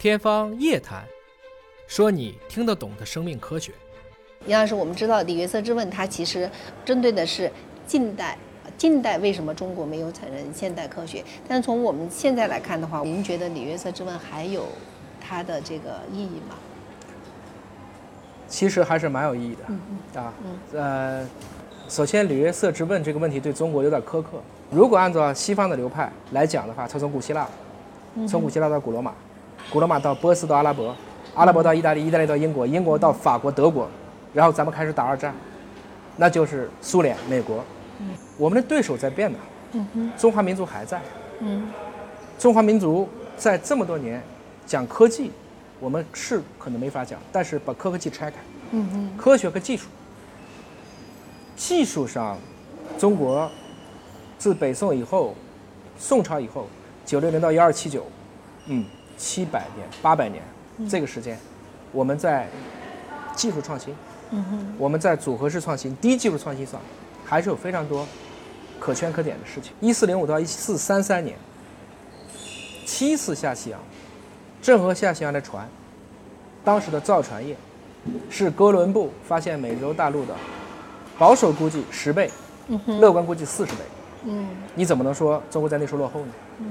天方夜谭，说你听得懂的生命科学。杨老师，我们知道李约瑟之问，它其实针对的是近代。近代为什么中国没有产生现代科学？但是从我们现在来看的话，您觉得李约瑟之问还有它的这个意义吗？其实还是蛮有意义的。嗯嗯。啊，嗯呃，首先李约瑟之问这个问题对中国有点苛刻。如果按照西方的流派来讲的话，它从古希腊，从古希腊到古罗马，古罗马到波斯到阿拉伯，阿拉伯到意大利，意大利到英国，英国到法国、德国，然后咱们开始打二战，那就是苏联、美国。我们的对手在变的，中华民族还在。中华民族在这么多年讲科技，我们是可能没法讲，但是把科技拆开，科学和技术，技术上，中国自北宋以后，宋朝以后，九六零到一二七九，嗯，七百年、八百年这个时间，我们在技术创新，我们在组合式创新、低技术创新上。还是有非常多可圈可点的事情。一四零五到一四三三年，七次下西洋，郑和下西洋的船，当时的造船业是哥伦布发现美洲大陆的保守估计十倍，乐观估计四十倍。嗯，你怎么能说中国在那时候落后呢？嗯，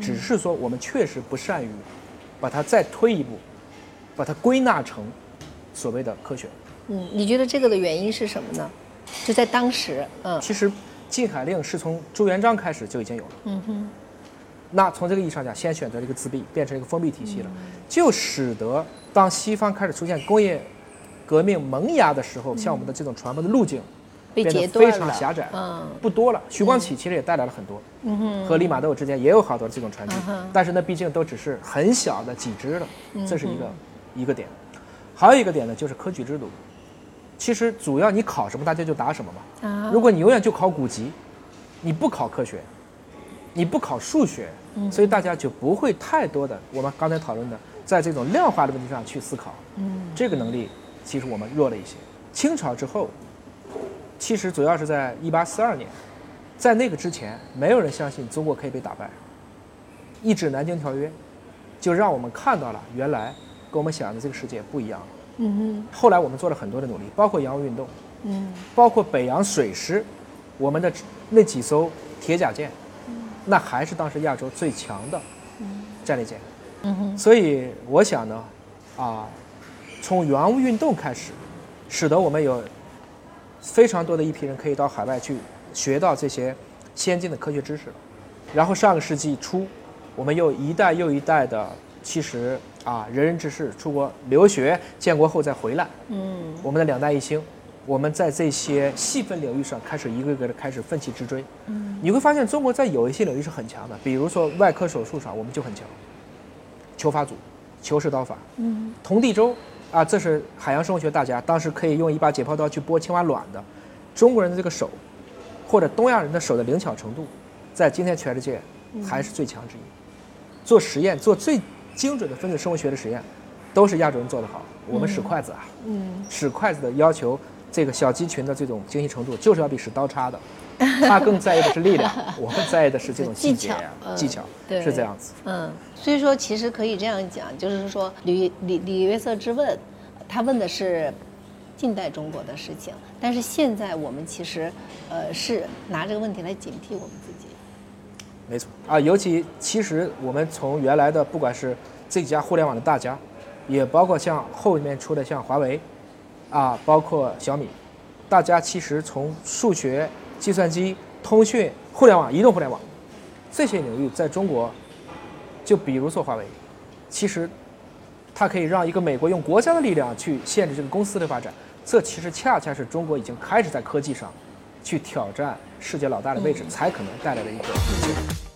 只是说我们确实不善于把它再推一步，把它归纳成所谓的科学。嗯，你觉得这个的原因是什么呢？就在当时，嗯，其实禁海令是从朱元璋开始就已经有了，嗯哼。那从这个意义上讲，先选择了一个自闭，变成一个封闭体系了，就使得当西方开始出现工业革命萌芽的时候，像我们的这种传播的路径变得非常狭窄，嗯，不多了。徐光启其实也带来了很多，嗯哼，和利玛窦之间也有好多这种传递，但是那毕竟都只是很小的几支了，这是一个一个点。还有一个点呢，就是科举制度。其实主要你考什么，大家就答什么嘛。啊，如果你永远就考古籍，你不考科学，你不考数学，所以大家就不会太多的我们刚才讨论的，在这种量化的问题上去思考。嗯，这个能力其实我们弱了一些。清朝之后，其实主要是在一八四二年，在那个之前，没有人相信中国可以被打败。一纸南京条约，就让我们看到了原来跟我们想的这个世界不一样。嗯哼，后来我们做了很多的努力，包括洋务运动，嗯，包括北洋水师，我们的那几艘铁甲舰，那还是当时亚洲最强的战列舰，嗯哼，所以我想呢，啊，从洋务运动开始，使得我们有非常多的一批人可以到海外去学到这些先进的科学知识，然后上个世纪初，我们又一代又一代的。其实啊，仁人志士出国留学，建国后再回来。嗯，我们的两弹一星，我们在这些细分领域上开始一个个的开始奋起直追。嗯，你会发现中国在有一些领域是很强的，比如说外科手术上我们就很强。求法组、求是刀法。嗯，童第周啊，这是海洋生物学大家，当时可以用一把解剖刀去剥青蛙卵的。中国人的这个手，或者东亚人的手的灵巧程度，在今天全世界还是最强之一。做实验做最。精准的分子生物学的实验，都是亚洲人做得好。我们使筷子啊，嗯，使筷子的要求，这个小鸡群的这种精细程度，就是要比使刀叉的。他更在意的是力量，我们在意的是这种技巧，技巧，对，是这样子。嗯，所以说其实可以这样讲，就是说李李李约瑟之问，他问的是近代中国的事情，但是现在我们其实，呃，是拿这个问题来警惕我们自己。没错啊，尤其其实我们从原来的不管是这几家互联网的大家，也包括像后面出的像华为，啊，包括小米，大家其实从数学、计算机、通讯、互联网、移动互联网这些领域，在中国，就比如说华为，其实它可以让一个美国用国家的力量去限制这个公司的发展，这其实恰恰是中国已经开始在科技上去挑战。世界老大的位置才可能带来的一个。